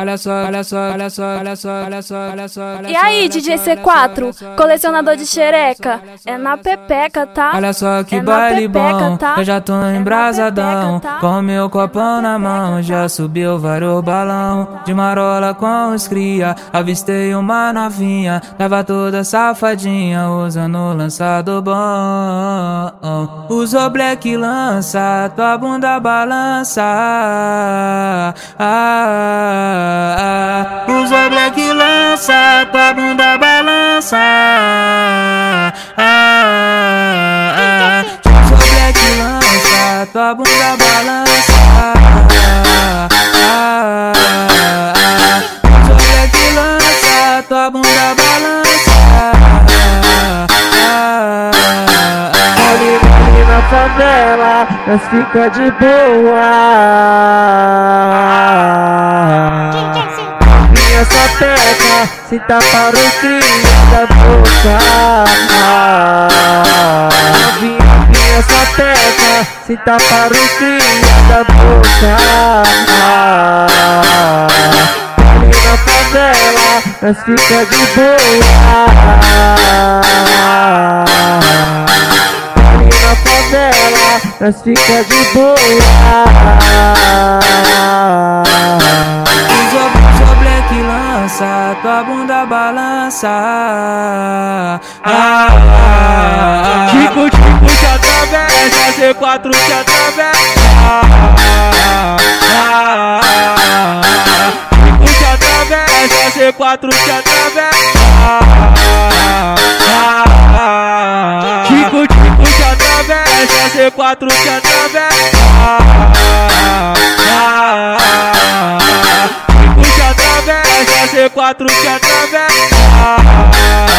Olha só, olha só, olha só, olha só, olha só, olha só. E aí, DJ C4, colecionador de xereca? É na pepeca, tá? Olha só que É baile bom, tá? eu já tô É embrasadão. tá? Com meu copão na mão, já tá? subiu vários balão. De marola com os cria, avistei uma novinha. Tava toda safadinha, usando lançado bom. Usou black lança, tua bunda balança. Ah, ah, ah, ah. Usou black lança, tua bunda balança. Ah. Usou black lança, tua bunda balança. Na favela, nós fica de boa. Minha sapeca, se tá para o cria da boca. Minha, minha sapeca, se tá cria da boca. Ali na favela, nós fica de boa. Ali na favela, nós fica de boa. Lança, tua bunda balança. Ah, ah, ah. Tico, tico te atravessa, C4 te atravessa. Tico te atravessa, C4 te atravessa. Tico, tico te atravessa, C4 te atravessa. Tico te atravessa, L4 que atravessa.